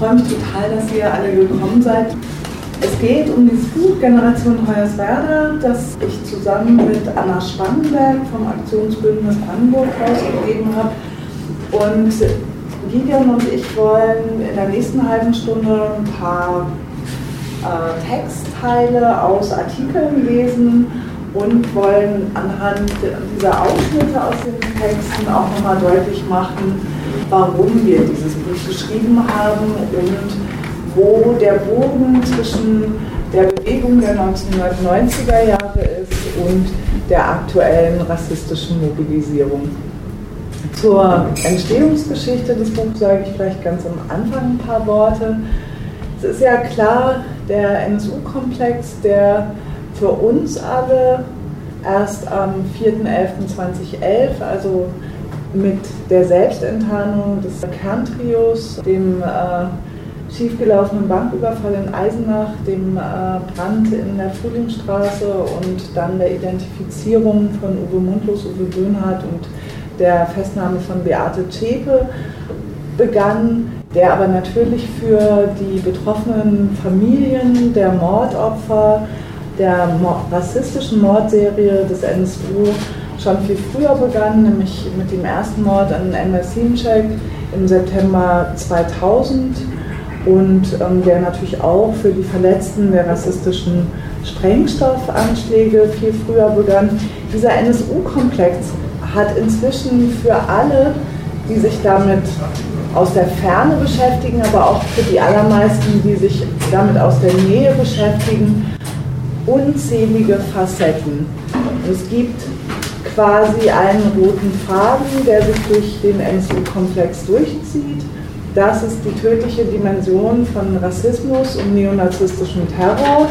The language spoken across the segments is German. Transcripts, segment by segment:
freue mich total, dass ihr alle gekommen seid. Es geht um dieses Buch Generation Hoyerswerda, das ich zusammen mit Anna Spangenberg vom Aktionsbündnis Brandenburg rausgegeben habe. Und Gideon und ich wollen in der nächsten halben Stunde ein paar äh, Textteile aus Artikeln lesen und wollen anhand dieser Ausschnitte aus den Texten auch nochmal deutlich machen, warum wir dieses Buch geschrieben haben und wo der Bogen zwischen der Bewegung der 1990er Jahre ist und der aktuellen rassistischen Mobilisierung. Zur Entstehungsgeschichte des Buchs sage ich vielleicht ganz am Anfang ein paar Worte. Es ist ja klar, der NSU-Komplex, der für uns alle erst am 4.11.2011, also mit der Selbstenttarnung des Kerntrios, dem äh, schiefgelaufenen Banküberfall in Eisenach, dem äh, Brand in der Frühlingsstraße und dann der Identifizierung von Uwe Mundlos, Uwe Böhnhardt und der Festnahme von Beate Zschäpe begann, der aber natürlich für die betroffenen Familien der Mordopfer der rassistischen Mordserie des NSU schon viel früher begann, nämlich mit dem ersten Mord an Emma Simcek im September 2000 und ähm, der natürlich auch für die Verletzten der rassistischen Sprengstoffanschläge viel früher begann. Dieser NSU-Komplex hat inzwischen für alle, die sich damit aus der Ferne beschäftigen, aber auch für die allermeisten, die sich damit aus der Nähe beschäftigen, unzählige Facetten. Es gibt quasi einen roten Faden, der sich durch den NSU-Komplex durchzieht. Das ist die tödliche Dimension von Rassismus und neonazistischem Terror.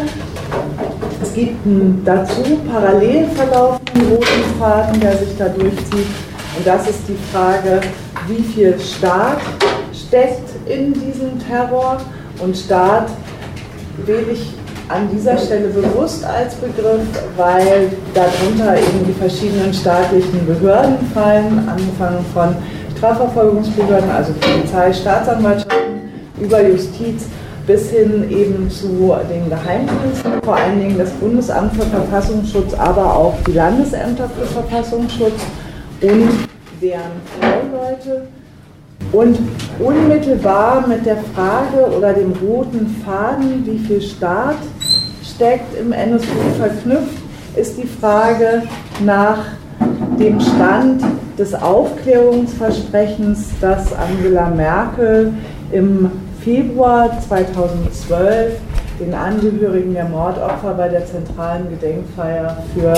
Es gibt einen dazu parallel verlaufenden roten Faden, der sich da durchzieht. Und das ist die Frage, wie viel Staat steckt in diesem Terror. Und Staat wähle ich an dieser Stelle bewusst als Begriff, weil darunter eben die verschiedenen staatlichen Behörden fallen, angefangen von Strafverfolgungsbehörden, also Polizei, Staatsanwaltschaften, über Justiz bis hin eben zu den Geheimdiensten, vor allen Dingen das Bundesamt für Verfassungsschutz, aber auch die Landesämter für Verfassungsschutz und deren Leute. Und unmittelbar mit der Frage oder dem roten Faden, wie viel Staat steckt im NSU verknüpft, ist die Frage nach dem Stand des Aufklärungsversprechens, das Angela Merkel im Februar 2012 den Angehörigen der Mordopfer bei der zentralen Gedenkfeier für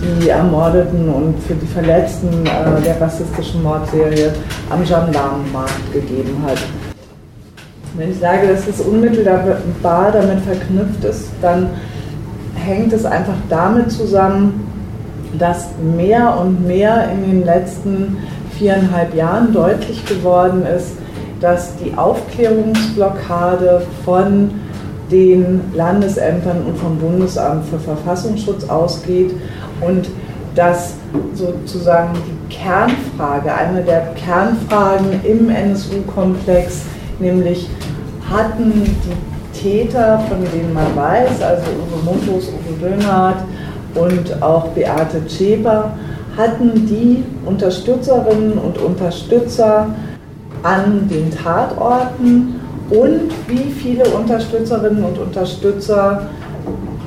die Ermordeten und für die Verletzten äh, der rassistischen Mordserie am Gendarmenmarkt gegeben hat. Wenn ich sage, dass es unmittelbar damit verknüpft ist, dann hängt es einfach damit zusammen, dass mehr und mehr in den letzten viereinhalb Jahren deutlich geworden ist, dass die Aufklärungsblockade von den Landesämtern und vom Bundesamt für Verfassungsschutz ausgeht und dass sozusagen die Kernfrage, eine der Kernfragen im NSU-Komplex, nämlich hatten die Täter, von denen man weiß, also Uwe Mundlos, Uwe Böhnhardt und auch Beate Zschäper, hatten die Unterstützerinnen und Unterstützer an den Tatorten? Und wie viele Unterstützerinnen und Unterstützer,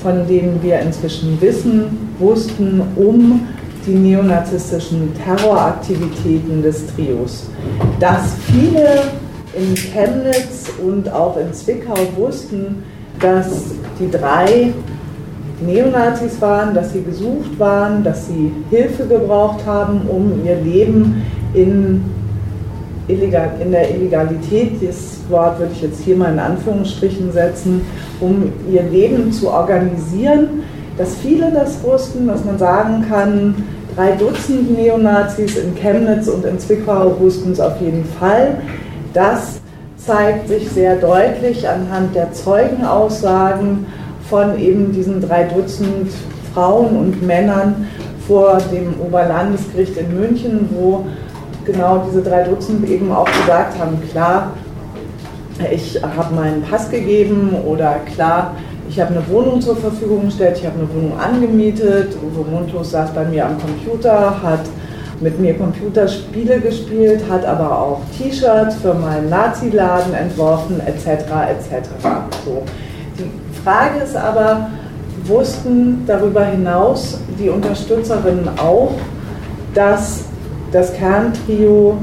von denen wir inzwischen wissen, wussten um die neonazistischen Terroraktivitäten des Trios. Dass viele in Chemnitz und auch in Zwickau wussten, dass die drei Neonazis waren, dass sie gesucht waren, dass sie Hilfe gebraucht haben, um ihr Leben in, illegal, in der Illegalität, das Wort würde ich jetzt hier mal in Anführungsstrichen setzen, um ihr Leben zu organisieren, dass viele das wussten, dass man sagen kann, drei Dutzend Neonazis in Chemnitz und in Zwickau wussten es auf jeden Fall. Das zeigt sich sehr deutlich anhand der Zeugenaussagen von eben diesen drei Dutzend Frauen und Männern vor dem Oberlandesgericht in München, wo genau diese drei Dutzend eben auch gesagt haben, klar, ich habe meinen Pass gegeben oder klar, ich habe eine Wohnung zur Verfügung gestellt, ich habe eine Wohnung angemietet, Uwe Mundlos saß bei mir am Computer, hat mit mir Computerspiele gespielt, hat aber auch T-Shirts für meinen Nazi-Laden entworfen, etc. etc. So. Die Frage ist aber, wussten darüber hinaus die Unterstützerinnen auch, dass das Kerntrio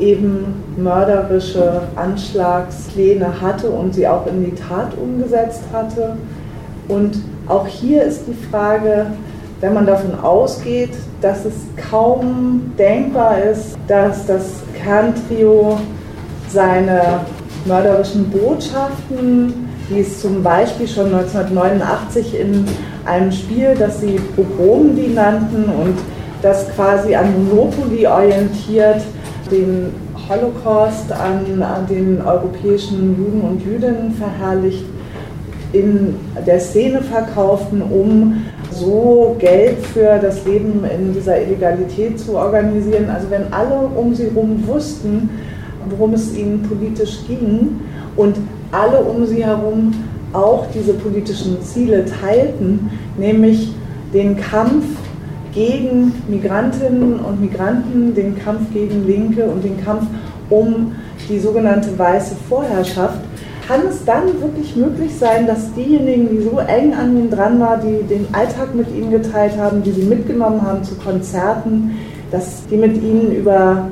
eben mörderische Anschlagspläne hatte und sie auch in die Tat umgesetzt hatte. Und auch hier ist die Frage, wenn man davon ausgeht, dass es kaum denkbar ist, dass das Kerntrio seine mörderischen Botschaften, die es zum Beispiel schon 1989 in einem Spiel, das sie Pogromdi nannten und das quasi an Monopoly orientiert, den Holocaust an, an den europäischen Juden und Jüdinnen verherrlicht, in der Szene verkauften, um so Geld für das Leben in dieser Illegalität zu organisieren. Also wenn alle um sie herum wussten, worum es ihnen politisch ging und alle um sie herum auch diese politischen Ziele teilten, nämlich den Kampf gegen Migrantinnen und Migranten, den Kampf gegen Linke und den Kampf um die sogenannte weiße Vorherrschaft, kann es dann wirklich möglich sein, dass diejenigen, die so eng an ihnen dran waren, die den Alltag mit ihnen geteilt haben, die sie mitgenommen haben zu Konzerten, dass die mit ihnen über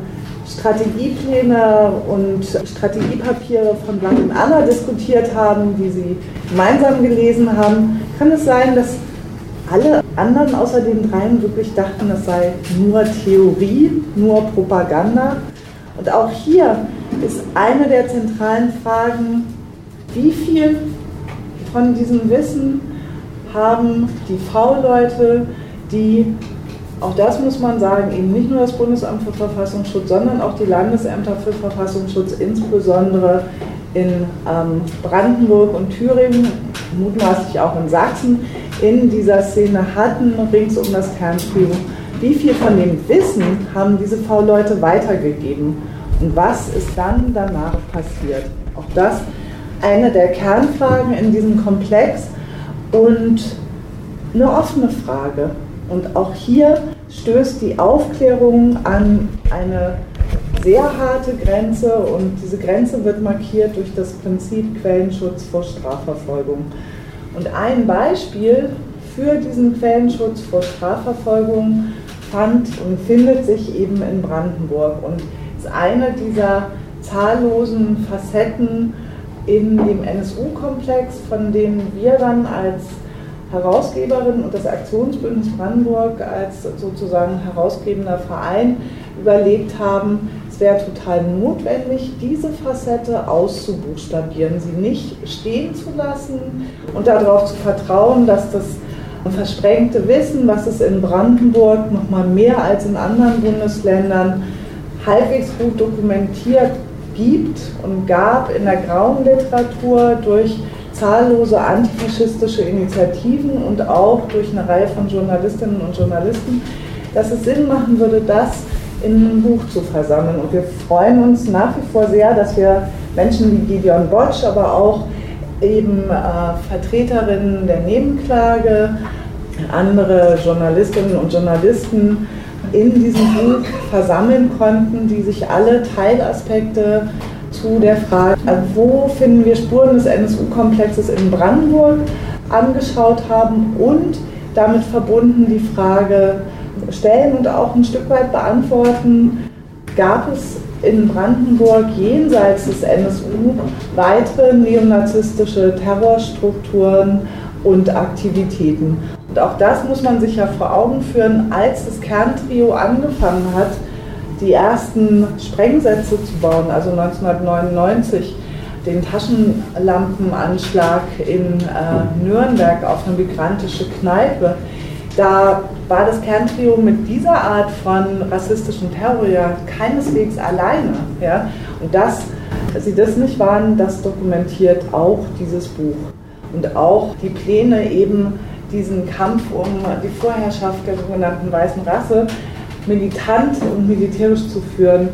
Strategiepläne und Strategiepapiere von Blank und Anna diskutiert haben, die sie gemeinsam gelesen haben, kann es sein, dass alle anderen außer den dreien wirklich dachten, es sei nur Theorie, nur Propaganda. Und auch hier ist eine der zentralen Fragen, wie viel von diesem Wissen haben die V-Leute, die, auch das muss man sagen, eben nicht nur das Bundesamt für Verfassungsschutz, sondern auch die Landesämter für Verfassungsschutz, insbesondere in ähm, Brandenburg und Thüringen, mutmaßlich auch in Sachsen, in dieser Szene hatten, rings um das Kerntrio. Wie viel von dem Wissen haben diese V-Leute weitergegeben? Und was ist dann danach passiert? Auch das eine der Kernfragen in diesem Komplex und eine offene Frage. Und auch hier stößt die Aufklärung an eine sehr harte Grenze und diese Grenze wird markiert durch das Prinzip Quellenschutz vor Strafverfolgung. Und ein Beispiel für diesen Quellenschutz vor Strafverfolgung fand und findet sich eben in Brandenburg und ist eine dieser zahllosen Facetten in dem NSU-Komplex, von denen wir dann als Herausgeberin und das Aktionsbündnis Brandenburg als sozusagen herausgebender Verein überlegt haben, es wäre total notwendig, diese Facette auszubuchstabieren, sie nicht stehen zu lassen und darauf zu vertrauen, dass das versprengte Wissen, was es in Brandenburg noch mal mehr als in anderen Bundesländern halbwegs gut dokumentiert gibt und gab in der grauen Literatur durch zahllose antifaschistische Initiativen und auch durch eine Reihe von Journalistinnen und Journalisten, dass es Sinn machen würde, das in einem Buch zu versammeln. Und wir freuen uns nach wie vor sehr, dass wir Menschen wie Gideon Botsch, aber auch eben äh, Vertreterinnen der Nebenklage, andere Journalistinnen und Journalisten in diesem Buch versammeln konnten, die sich alle Teilaspekte zu der Frage, also wo finden wir Spuren des NSU-Komplexes in Brandenburg angeschaut haben und damit verbunden die Frage stellen und auch ein Stück weit beantworten, gab es in Brandenburg jenseits des NSU weitere neonazistische Terrorstrukturen und Aktivitäten. Und auch das muss man sich ja vor Augen führen, als das Kerntrio angefangen hat, die ersten Sprengsätze zu bauen, also 1999 den Taschenlampenanschlag in äh, Nürnberg auf eine migrantische Kneipe. Da war das Kerntrio mit dieser Art von rassistischem Terror ja keineswegs alleine. Ja? Und dass sie das nicht waren, das dokumentiert auch dieses Buch. Und auch die Pläne eben diesen Kampf um die Vorherrschaft der sogenannten weißen Rasse militant und militärisch zu führen.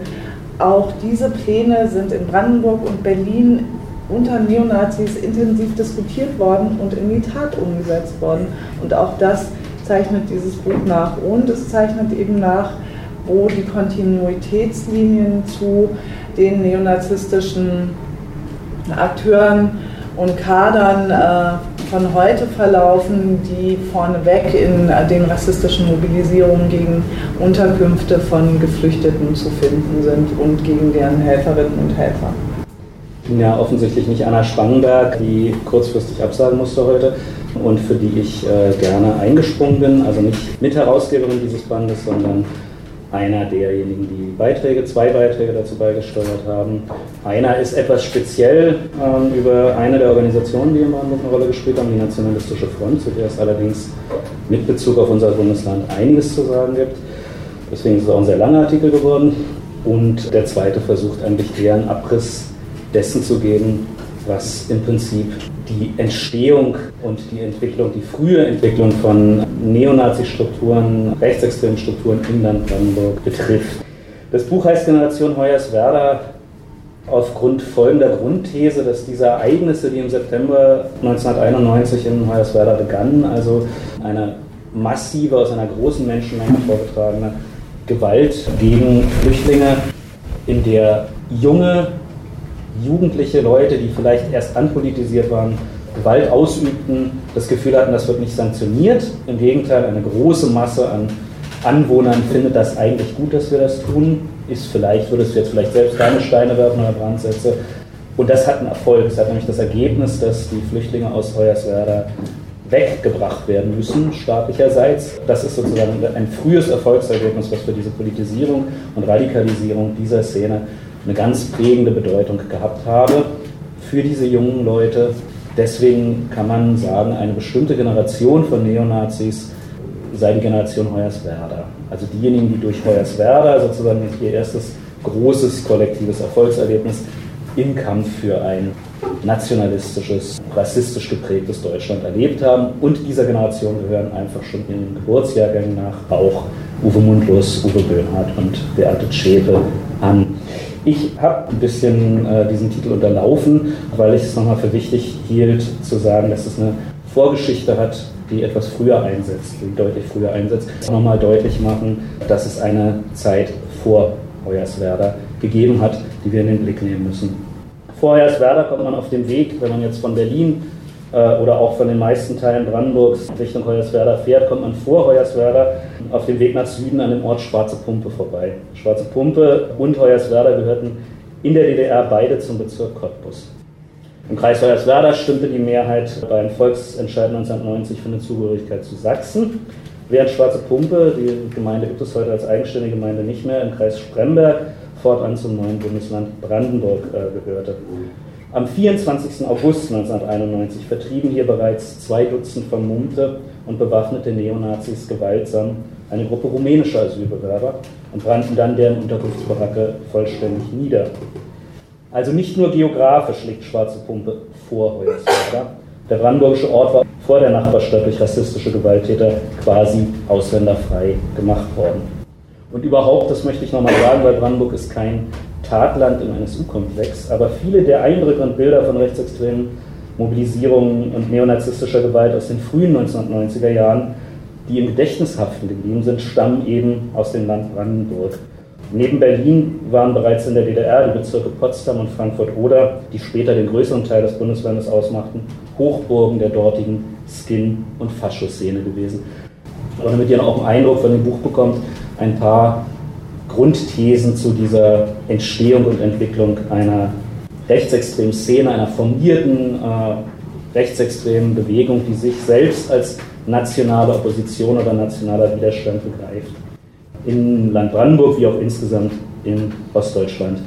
Auch diese Pläne sind in Brandenburg und Berlin unter Neonazis intensiv diskutiert worden und in die Tat umgesetzt worden. Und auch das zeichnet dieses Buch nach. Und es zeichnet eben nach, wo die Kontinuitätslinien zu den neonazistischen Akteuren und Kadern äh, von heute verlaufen, die vorneweg in äh, den rassistischen Mobilisierungen gegen Unterkünfte von Geflüchteten zu finden sind und gegen deren Helferinnen und Helfer. Ja, offensichtlich nicht Anna Spangenberg, die kurzfristig absagen musste heute und für die ich äh, gerne eingesprungen bin. Also nicht Mitherausgeberin dieses Bandes, sondern einer derjenigen, die Beiträge, zwei Beiträge dazu beigesteuert haben. Einer ist etwas speziell ähm, über eine der Organisationen, die im Brandenburg eine Rolle gespielt haben, die Nationalistische Front, zu der es allerdings mit Bezug auf unser Bundesland einiges zu sagen gibt. Deswegen ist es auch ein sehr langer Artikel geworden. Und der zweite versucht eigentlich eher einen Abriss dessen zu geben, was im Prinzip die Entstehung und die Entwicklung, die frühe Entwicklung von Neonazi-Strukturen, rechtsextremen Strukturen in Land Brandenburg betrifft. Das Buch heißt Generation Hoyerswerda aufgrund folgender Grundthese, dass diese Ereignisse, die im September 1991 in Hoyerswerda begannen, also eine massive, aus einer großen Menschenmenge vorgetragene Gewalt gegen Flüchtlinge, in der junge jugendliche Leute, die vielleicht erst anpolitisiert waren, Gewalt ausübten, das Gefühl hatten, das wird nicht sanktioniert. Im Gegenteil, eine große Masse an Anwohnern findet das eigentlich gut, dass wir das tun. Ist vielleicht, würdest du jetzt vielleicht selbst keine Steine werfen oder Brandsätze. Und das hat einen Erfolg. Es hat nämlich das Ergebnis, dass die Flüchtlinge aus Hoyerswerda weggebracht werden müssen, staatlicherseits. Das ist sozusagen ein frühes Erfolgsergebnis, was für diese Politisierung und Radikalisierung dieser Szene eine ganz prägende Bedeutung gehabt habe für diese jungen Leute. Deswegen kann man sagen, eine bestimmte Generation von Neonazis sei die Generation Hoyerswerda. Also diejenigen, die durch Hoyerswerda sozusagen ihr erstes großes kollektives Erfolgserlebnis im Kampf für ein nationalistisches, rassistisch geprägtes Deutschland erlebt haben. Und dieser Generation gehören einfach schon in den Geburtsjahrgängen nach auch Uwe Mundlos, Uwe Böhnhardt und Beate Zschäpe an. Ich habe ein bisschen äh, diesen Titel unterlaufen, weil ich es nochmal für wichtig hielt, zu sagen, dass es eine Vorgeschichte hat, die etwas früher einsetzt, die deutlich früher einsetzt. Nochmal deutlich machen, dass es eine Zeit vor Hoyerswerda gegeben hat, die wir in den Blick nehmen müssen. Vor Hoyerswerda kommt man auf dem Weg, wenn man jetzt von Berlin oder auch von den meisten Teilen Brandenburgs Richtung Hoyerswerda fährt, kommt man vor Hoyerswerda auf dem Weg nach Süden an dem Ort Schwarze Pumpe vorbei. Schwarze Pumpe und Hoyerswerda gehörten in der DDR beide zum Bezirk Cottbus. Im Kreis Hoyerswerda stimmte die Mehrheit beim Volksentscheid 1990 für eine Zugehörigkeit zu Sachsen, während Schwarze Pumpe, die Gemeinde gibt es heute als eigenständige Gemeinde nicht mehr, im Kreis Spremberg fortan zum neuen Bundesland Brandenburg äh, gehörte. Am 24. August 1991 vertrieben hier bereits zwei Dutzend vermummte und bewaffnete Neonazis gewaltsam eine Gruppe rumänischer Asylbewerber und brannten dann deren Unterkunftsbaracke vollständig nieder. Also nicht nur geografisch liegt Schwarze Pumpe vor Hoyerswerda. Der brandenburgische Ort war vor der Nachbarstadt durch rassistische Gewalttäter quasi ausländerfrei gemacht worden. Und überhaupt, das möchte ich nochmal sagen, weil Brandenburg ist kein Tatland im NSU-Komplex, aber viele der Eindrücke und Bilder von rechtsextremen Mobilisierungen und neonazistischer Gewalt aus den frühen 1990er Jahren, die im Gedächtnis haften geblieben sind, stammen eben aus dem Land Brandenburg. Neben Berlin waren bereits in der DDR die Bezirke Potsdam und Frankfurt-Oder, die später den größeren Teil des Bundeslandes ausmachten, Hochburgen der dortigen Skin- und Faschoszene gewesen. Aber damit ihr noch einen Eindruck von dem Buch bekommt, ein paar Grundthesen zu dieser Entstehung und Entwicklung einer rechtsextremen Szene, einer formierten äh, rechtsextremen Bewegung, die sich selbst als nationale Opposition oder nationaler Widerstand begreift. In Land Brandenburg wie auch insgesamt in Ostdeutschland.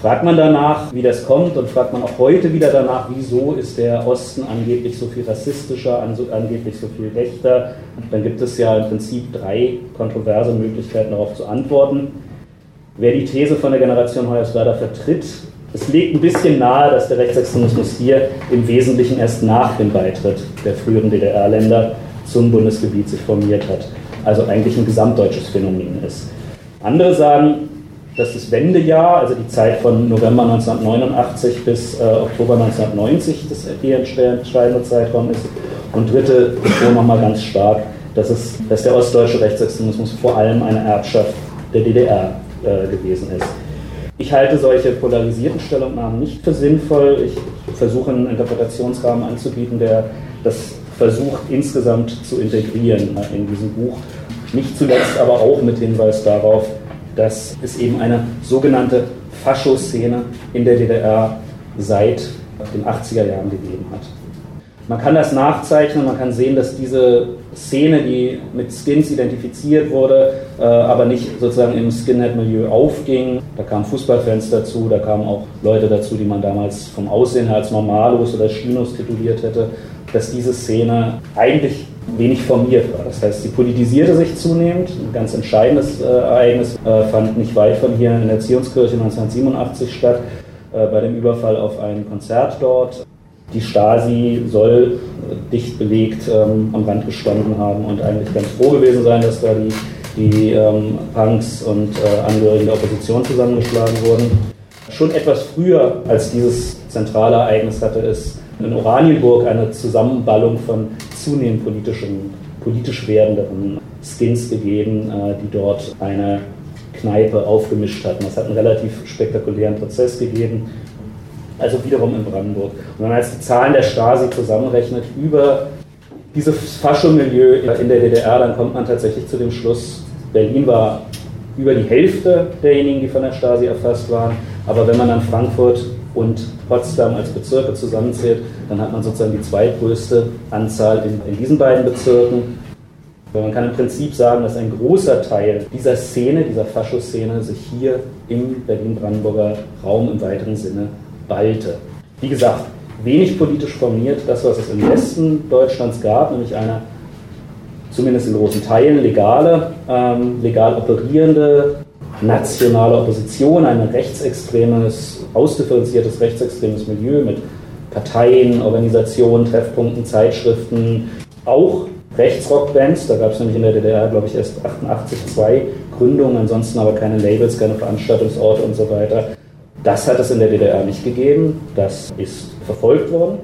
Fragt man danach, wie das kommt, und fragt man auch heute wieder danach, wieso ist der Osten angeblich so viel rassistischer, angeblich so viel rechter, dann gibt es ja im Prinzip drei kontroverse Möglichkeiten darauf zu antworten. Wer die These von der Generation Hoyerswerda vertritt, es legt ein bisschen nahe, dass der Rechtsextremismus hier im Wesentlichen erst nach dem Beitritt der früheren DDR-Länder zum Bundesgebiet sich formiert hat, also eigentlich ein gesamtdeutsches Phänomen ist. Andere sagen, dass das Wendejahr, also die Zeit von November 1989 bis äh, Oktober 1990, das die entscheidende Zeitraum ist. Und dritte betont nochmal ganz stark, dass, es, dass der ostdeutsche Rechtsextremismus vor allem eine Erbschaft der DDR äh, gewesen ist. Ich halte solche polarisierten Stellungnahmen nicht für sinnvoll. Ich versuche einen Interpretationsrahmen anzubieten, der das versucht insgesamt zu integrieren äh, in diesem Buch. Nicht zuletzt aber auch mit Hinweis darauf, dass es eben eine sogenannte Faschoszene in der DDR seit den 80er Jahren gegeben hat. Man kann das nachzeichnen, man kann sehen, dass diese Szene, die mit Skins identifiziert wurde, äh, aber nicht sozusagen im Skinhead-Milieu aufging. Da kamen Fußballfans dazu, da kamen auch Leute dazu, die man damals vom Aussehen her als Normalos oder Chinos tituliert hätte, dass diese Szene eigentlich wenig formiert war. Das heißt, sie politisierte sich zunehmend. Ein ganz entscheidendes äh, Ereignis äh, fand nicht weit von hier in der Erziehungskirche 1987 statt, äh, bei dem Überfall auf ein Konzert dort. Die Stasi soll äh, dicht belegt ähm, am Rand gestanden haben und eigentlich ganz froh gewesen sein, dass da die, die ähm, Punks und äh, Angehörigen der Opposition zusammengeschlagen wurden. Schon etwas früher als dieses zentrale Ereignis hatte es in Oranienburg eine Zusammenballung von zunehmend politischen, politisch werdenderen Skins gegeben, äh, die dort eine Kneipe aufgemischt hatten. Das hat einen relativ spektakulären Prozess gegeben, also wiederum in Brandenburg. Und wenn man jetzt die Zahlen der Stasi zusammenrechnet über dieses Fascho-Milieu in der DDR, dann kommt man tatsächlich zu dem Schluss, Berlin war über die Hälfte derjenigen, die von der Stasi erfasst waren. Aber wenn man dann Frankfurt und Potsdam als Bezirke zusammenzählt, dann hat man sozusagen die zweitgrößte Anzahl in, in diesen beiden Bezirken. Man kann im Prinzip sagen, dass ein großer Teil dieser Szene, dieser Faschoszene, sich hier im Berlin-Brandenburger Raum im weiteren Sinne ballte. Wie gesagt, wenig politisch formiert, das, was es im Westen Deutschlands gab, nämlich eine zumindest in großen Teilen legale, ähm, legal operierende nationale Opposition, ein rechtsextremes, ausdifferenziertes rechtsextremes Milieu mit Parteien, Organisationen, Treffpunkten, Zeitschriften, auch Rechtsrockbands, da gab es nämlich in der DDR, glaube ich, erst 88 zwei Gründungen, ansonsten aber keine Labels, keine Veranstaltungsorte und so weiter. Das hat es in der DDR nicht gegeben, das ist verfolgt worden.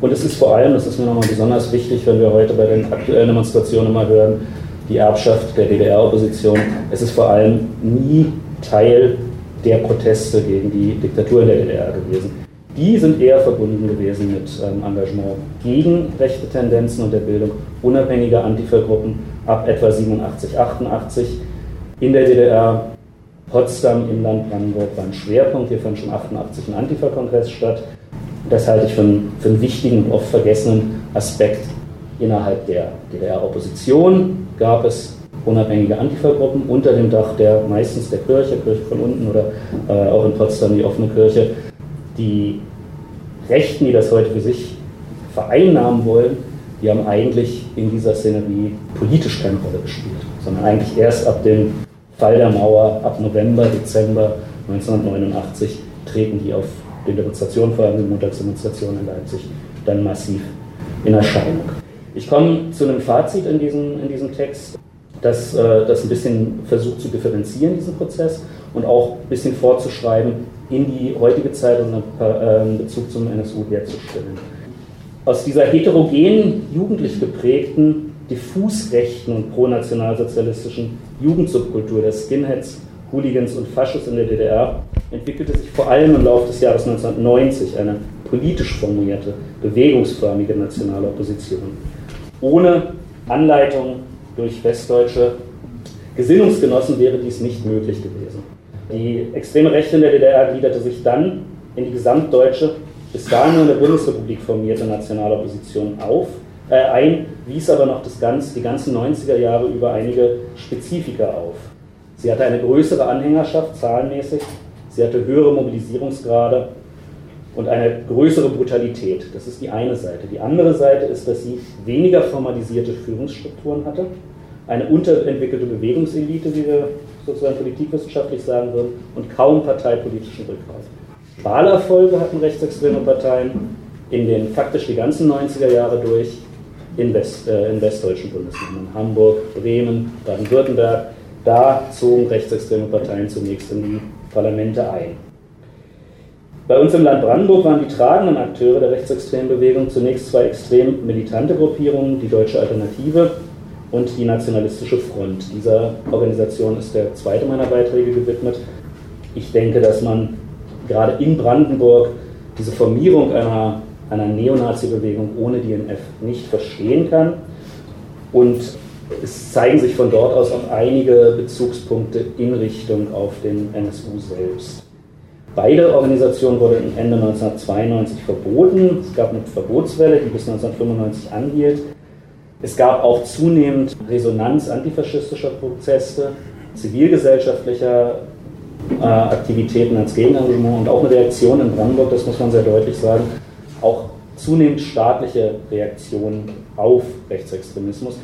Und es ist vor allem, das ist mir nochmal besonders wichtig, wenn wir heute bei den aktuellen Demonstrationen immer hören, die Erbschaft der DDR-Opposition. Es ist vor allem nie Teil der Proteste gegen die Diktatur in der DDR gewesen. Die sind eher verbunden gewesen mit ähm, Engagement gegen rechte Tendenzen und der Bildung unabhängiger Antifa-Gruppen ab etwa 87, 88 in der DDR. Potsdam im Land Brandenburg war ein Schwerpunkt. Hier fand schon 88 ein Antifa-Kongress statt. Das halte ich für einen, für einen wichtigen und oft vergessenen Aspekt innerhalb der DDR-Opposition gab es unabhängige Antifa-Gruppen unter dem Dach der meistens der Kirche, Kirche von unten oder äh, auch in Potsdam die offene Kirche. Die Rechten, die das heute für sich vereinnahmen wollen, die haben eigentlich in dieser Szenerie politisch keine Rolle gespielt, sondern eigentlich erst ab dem Fall der Mauer, ab November, Dezember 1989 treten die auf den Demonstrationen, vor allem den Montagsdemonstrationen in Leipzig, dann massiv in Erscheinung. Ich komme zu einem Fazit in diesem, in diesem Text, das, äh, das ein bisschen versucht zu differenzieren, diesen Prozess, und auch ein bisschen vorzuschreiben, in die heutige Zeit und einen äh, Bezug zum NSU herzustellen. Aus dieser heterogenen, jugendlich geprägten, diffus rechten und pronationalsozialistischen Jugendsubkultur der Skinheads, Hooligans und Faschos in der DDR entwickelte sich vor allem im Laufe des Jahres 1990 eine politisch formulierte, bewegungsförmige nationale Opposition ohne Anleitung durch westdeutsche Gesinnungsgenossen wäre dies nicht möglich gewesen. Die extreme Rechte in der DDR gliederte sich dann in die gesamtdeutsche, bis dahin in der Bundesrepublik formierte nationale Opposition auf, äh, ein, wies aber noch das ganz, die ganzen 90er Jahre über einige Spezifika auf. Sie hatte eine größere Anhängerschaft zahlenmäßig, sie hatte höhere Mobilisierungsgrade und eine größere Brutalität. Das ist die eine Seite. Die andere Seite ist, dass sie weniger formalisierte Führungsstrukturen hatte, eine unterentwickelte Bewegungselite, wie wir sozusagen politikwissenschaftlich sagen würden, und kaum parteipolitischen Rückgrat. Wahlerfolge hatten rechtsextreme Parteien in den faktisch die ganzen 90er Jahre durch in, West, äh, in westdeutschen Bundesländern, Hamburg, Bremen, Baden-Württemberg, Da zogen rechtsextreme Parteien zunächst in die Parlamente ein. Bei uns im Land Brandenburg waren die tragenden Akteure der rechtsextremen Bewegung zunächst zwei extrem militante Gruppierungen, die Deutsche Alternative und die Nationalistische Front. Dieser Organisation ist der zweite meiner Beiträge gewidmet. Ich denke, dass man gerade in Brandenburg diese Formierung einer, einer Neonazi-Bewegung ohne DNF nicht verstehen kann. Und es zeigen sich von dort aus auch einige Bezugspunkte in Richtung auf den NSU selbst. Beide Organisationen wurden Ende 1992 verboten. Es gab eine Verbotswelle, die bis 1995 anhielt. Es gab auch zunehmend Resonanz antifaschistischer Prozesse, zivilgesellschaftlicher äh, Aktivitäten als Gegenengagement und auch eine Reaktion in Brandenburg, das muss man sehr deutlich sagen, auch zunehmend staatliche Reaktionen auf Rechtsextremismus,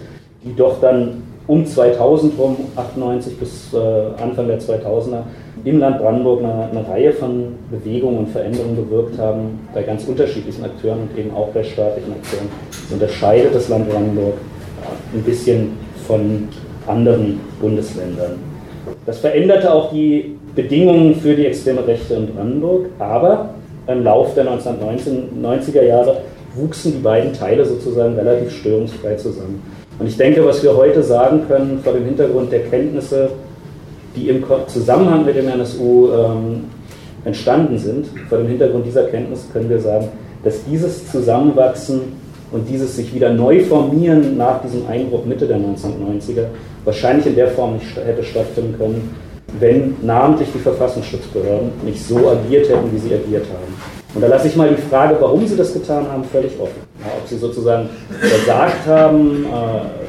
die doch dann um 2000 rum, 98 bis äh, Anfang der 2000er, im Land Brandenburg eine, eine, Reihe von Bewegungen und Veränderungen bewirkt haben, bei ganz unterschiedlichen Akteuren und eben auch bei staatlichen Akteuren. Unterscheidet das Land Brandenburg ein bisschen von anderen Bundesländern. Das veränderte auch die Bedingungen für die extreme Rechte in Brandenburg, aber im Laufe der 1990er Jahre wuchsen die beiden Teile sozusagen relativ störungsfrei zusammen. Und ich denke, was wir heute sagen können vor dem Hintergrund der Kenntnisse, die im Zusammenhang mit dem NSU ähm, entstanden sind, vor dem Hintergrund dieser Kenntnisse können wir sagen, dass dieses Zusammenwachsen und dieses sich wieder neu formieren nach diesem Einbruch Mitte der 1990er wahrscheinlich in der Form nicht hätte stattfinden können, wenn namentlich die Verfassungsschutzbehörden nicht so agiert hätten, wie sie agiert haben. Und da lasse ich mal die Frage, warum sie das getan haben, völlig offen. Ja, ob sie sozusagen versagt haben, äh,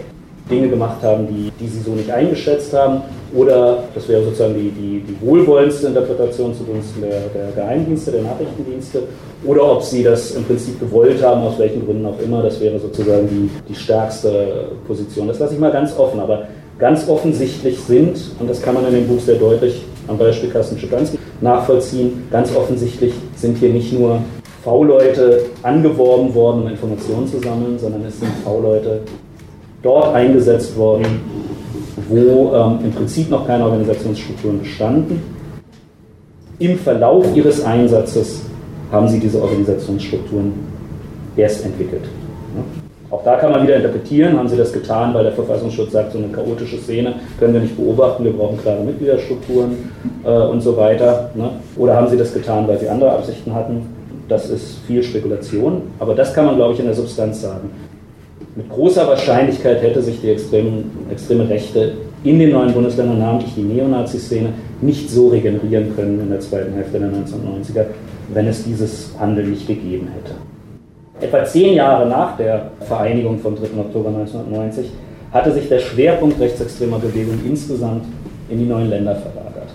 Dinge gemacht haben, die, die sie so nicht eingeschätzt haben, oder das wäre sozusagen die, die, die wohlwollendste Interpretation zugunsten der, der Geheimdienste, der Nachrichtendienste, oder ob sie das im Prinzip gewollt haben, aus welchen Gründen auch immer, das wäre sozusagen die, die stärkste Position. Das lasse ich mal ganz offen, aber ganz offensichtlich sind, und das kann man in dem Buch sehr deutlich am Beispiel Carsten Schipanski nachvollziehen, ganz offensichtlich sind hier nicht nur V-Leute angeworben worden, um Informationen zu sammeln, sondern es sind V-Leute dort eingesetzt worden, wo ähm, im Prinzip noch keine Organisationsstrukturen bestanden. Im Verlauf ihres Einsatzes haben sie diese Organisationsstrukturen erst entwickelt. Auch da kann man wieder interpretieren, haben sie das getan, weil der Verfassungsschutz sagt, so eine chaotische Szene können wir nicht beobachten, wir brauchen klare Mitgliederstrukturen äh, und so weiter. Ne? Oder haben sie das getan, weil sie andere Absichten hatten? Das ist viel Spekulation, aber das kann man, glaube ich, in der Substanz sagen. Mit großer Wahrscheinlichkeit hätte sich die extreme, extreme Rechte in den neuen Bundesländern, namentlich die Neonazi-Szene, nicht so regenerieren können in der zweiten Hälfte der 1990er, wenn es dieses Handeln nicht gegeben hätte. Etwa zehn Jahre nach der Vereinigung vom 3. Oktober 1990 hatte sich der Schwerpunkt rechtsextremer Bewegung insgesamt in die neuen Länder verlagert.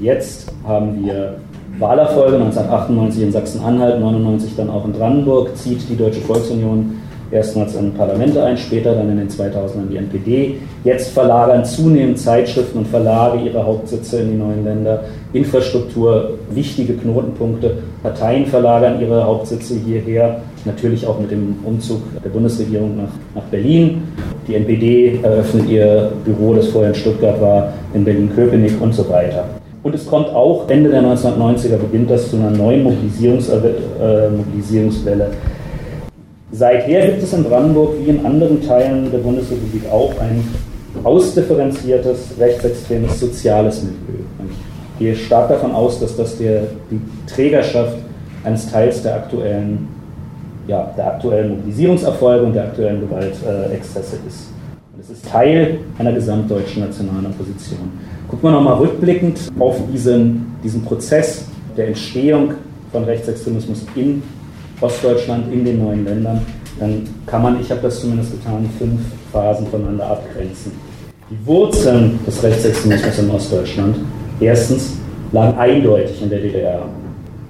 Jetzt haben wir Wahlerfolge 1998 in Sachsen-Anhalt, 1999 dann auch in Brandenburg, zieht die Deutsche Volksunion erstmals in Parlamente ein, später dann in den 2000ern die NPD. Jetzt verlagern zunehmend Zeitschriften und Verlage ihre Hauptsitze in die neuen Länder. Infrastruktur, wichtige Knotenpunkte. Parteien verlagern ihre Hauptsitze hierher, natürlich auch mit dem Umzug der Bundesregierung nach, nach Berlin. Die NPD eröffnet ihr Büro, das vorher in Stuttgart war, in Berlin-Köpenick und so weiter. Und es kommt auch Ende der 1990er beginnt das zu einer neuen Mobilisierungs äh, Mobilisierungswelle Seither gibt es in Brandenburg wie in anderen Teilen der Bundesrepublik auch ein ausdifferenziertes, rechtsextremes soziales Milieu. ich gehe stark davon aus, dass das der, die Trägerschaft eines Teils der aktuellen, ja, der aktuellen Mobilisierungserfolge und der aktuellen Gewaltexzesse äh, ist. Und es ist Teil einer gesamtdeutschen nationalen Opposition. Gucken wir nochmal rückblickend auf diesen, diesen Prozess der Entstehung von Rechtsextremismus in Ostdeutschland in den neuen Ländern, dann kann man, ich habe das zumindest getan, fünf Phasen voneinander abgrenzen. Die Wurzeln des Rechtsextremismus in Ostdeutschland, erstens, lagen eindeutig in der DDR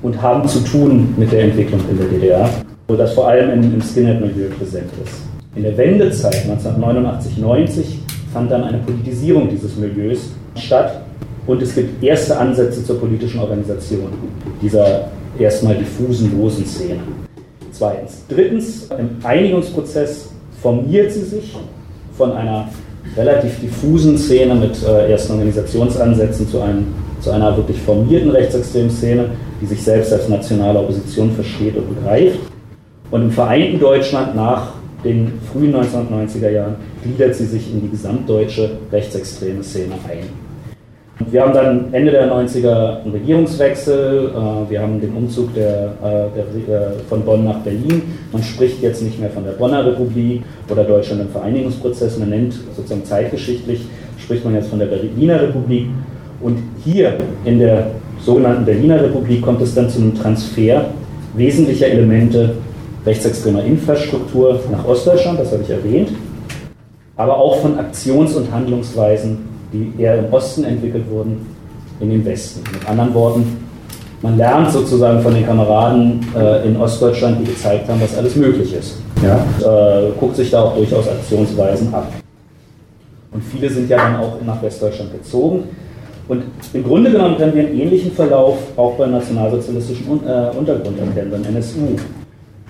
und haben zu tun mit der Entwicklung in der DDR, wo das vor allem im, im Skinhead-Milieu präsent ist. In der Wendezeit 1989-90 fand dann eine Politisierung dieses Milieus statt und es gibt erste Ansätze zur politischen Organisation dieser erstmal diffusen, losen Szene. Zweitens. Drittens, im Einigungsprozess formiert sie sich von einer relativ diffusen Szene mit äh, ersten Organisationsansätzen zu, einem, zu einer wirklich formierten rechtsextremen Szene, die sich selbst als nationale Opposition versteht und begreift. Und im vereinten Deutschland nach den frühen 1990er Jahren gliedert sie sich in die gesamtdeutsche rechtsextreme Szene ein. Wir haben dann Ende der 90er einen Regierungswechsel, äh, wir haben den Umzug der, äh, der, äh, von Bonn nach Berlin. Man spricht jetzt nicht mehr von der Bonner Republik oder Deutschland im Vereinigungsprozess, man nennt sozusagen zeitgeschichtlich, spricht man jetzt von der Berliner Republik. Und hier in der sogenannten Berliner Republik kommt es dann zu einem Transfer wesentlicher Elemente rechtsextremer Infrastruktur nach Ostdeutschland, das habe ich erwähnt, aber auch von Aktions- und Handlungsweisen, die eher im Osten entwickelt wurden, in den Westen. Mit anderen Worten, man lernt sozusagen von den Kameraden äh, in Ostdeutschland, die gezeigt haben, was alles möglich ist. Ja? Äh, guckt sich da auch durchaus Aktionsweisen ab. Und viele sind ja dann auch nach Westdeutschland gezogen. Und im Grunde genommen können wir einen ähnlichen Verlauf auch beim nationalsozialistischen äh, Untergrund erkennen, beim NSU.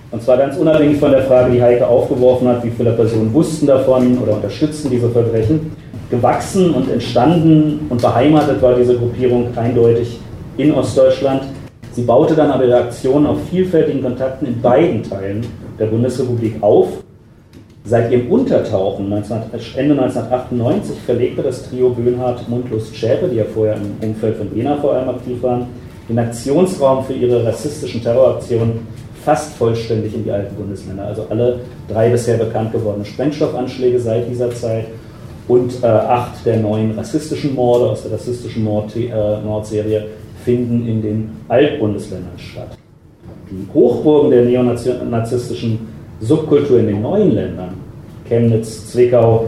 Und zwar ganz unabhängig von der Frage, die Heike aufgeworfen hat, wie viele Personen wussten davon oder unterstützten diese Verbrechen. Gewachsen und entstanden und beheimatet war diese Gruppierung eindeutig in Ostdeutschland. Sie baute dann aber ihre Aktionen auf vielfältigen Kontakten in beiden Teilen der Bundesrepublik auf. Seit ihrem Untertauchen 19, Ende 1998 verlegte das Trio Böhnhardt, Mundlust, Schäpe, die ja vorher im Umfeld von Jena vor allem aktiv waren, den Aktionsraum für ihre rassistischen Terroraktionen fast vollständig in die alten Bundesländer. Also alle drei bisher bekannt gewordenen Sprengstoffanschläge seit dieser Zeit und äh, acht der neuen rassistischen Morde aus der rassistischen Mord, äh, Mordserie finden in den Altbundesländern statt. Die Hochburgen der neonazistischen Subkultur in den neuen Ländern, Chemnitz, Zwickau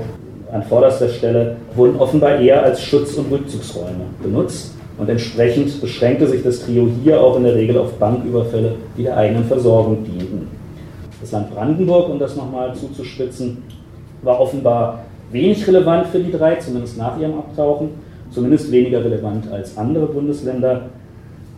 an vorderster Stelle, wurden offenbar eher als Schutz- und Rückzugsräume benutzt und entsprechend beschränkte sich das Trio hier auch in der Regel auf Banküberfälle, die der eigenen Versorgung dienten. Das Land Brandenburg, um das nochmal zuzuspitzen, war offenbar wenig relevant für die drei, zumindest nach ihrem Abtauchen, zumindest weniger relevant als andere Bundesländer,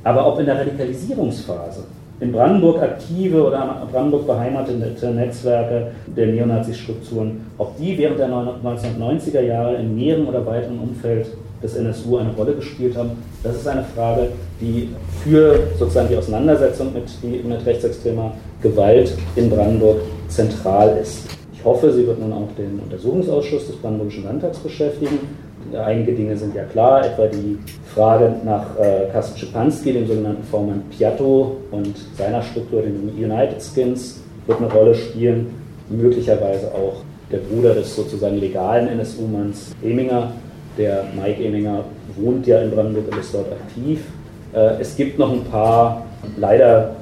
aber auch in der Radikalisierungsphase. In Brandenburg aktive oder Brandenburg beheimatete Netzwerke der Neonazi-Strukturen, auch die während der 1990er Jahre in näherem oder weiteren Umfeld des NSU eine Rolle gespielt haben. Das ist eine Frage, die für sozusagen die Auseinandersetzung mit, mit rechtsextremer Gewalt in Brandenburg zentral ist. Ich hoffe, sie wird nun auch den Untersuchungsausschuss des Brandenburgischen Landtags beschäftigen. Einige Dinge sind ja klar, etwa die Frage nach äh, Carsten Schipanski, dem sogenannten Vormann Piatto und seiner Struktur, den United Skins, wird eine Rolle spielen. Möglicherweise auch der Bruder des sozusagen legalen NSU-Manns Eminger der Mike Eminger wohnt ja in Brandenburg und ist dort aktiv. Äh, es gibt noch ein paar, leider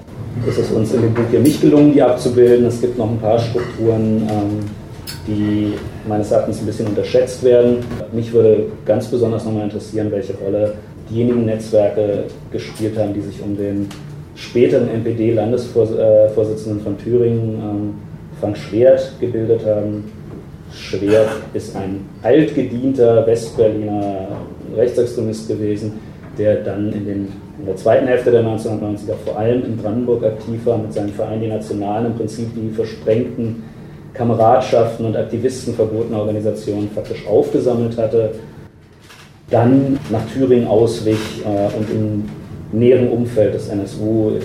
ist es uns in dem Buch hier nicht gelungen, die abzubilden. Es gibt noch ein paar Strukturen, ähm, die meines Erachtens ein bisschen unterschätzt werden. Mich würde ganz besonders nochmal interessieren, welche Rolle diejenigen Netzwerke gespielt haben, die sich um den späteren NPD-Landesvorsitzenden von Thüringen, ähm, Frank Schwert, gebildet haben Schwert ist ein altgedienter Westberliner Rechtsextremist gewesen, der dann in, den, in, der zweiten Hälfte der 1990er vor allem in Brandenburg aktiv war, mit seinem Verein Die Nationalen im Prinzip die versprengten Kameradschaften und Aktivisten verbotener Organisationen faktisch aufgesammelt hatte, dann nach Thüringen auswich äh, und in näheren Umfeld des NSU, äh,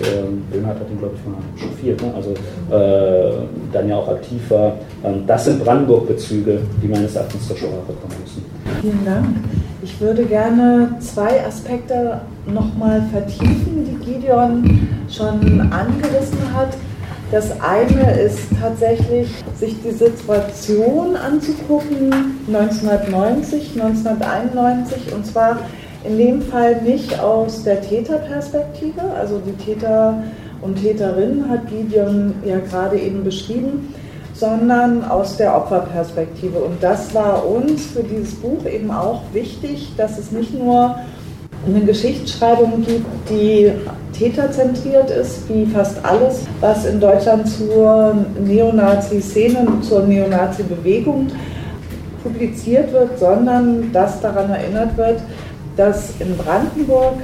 Böhnhardt hat ihn, glaube ich, mal chauffiert, ne? also äh, dann ja auch aktiv war. Ähm, das sind Brandenburg-Bezüge, die meines Erachtens zur Sprache kommen müssen. Vielen Dank. Ich würde gerne zwei Aspekte nochmal vertiefen, die Gideon schon angerissen hat. Das eine ist tatsächlich, sich die Situation anzugucken, 1990, 1991, und zwar in dem Fall nicht aus der Täterperspektive, also die Täter und Täterinnen hat Gideon ja gerade eben beschrieben, sondern aus der Opferperspektive. Und das war uns für dieses Buch eben auch wichtig, dass es nicht nur eine Geschichtsschreibung gibt, die täterzentriert ist, wie fast alles, was in Deutschland zur Neonazi-Szene, zur Neonazi-Bewegung publiziert wird, sondern dass daran erinnert wird, dass in Brandenburg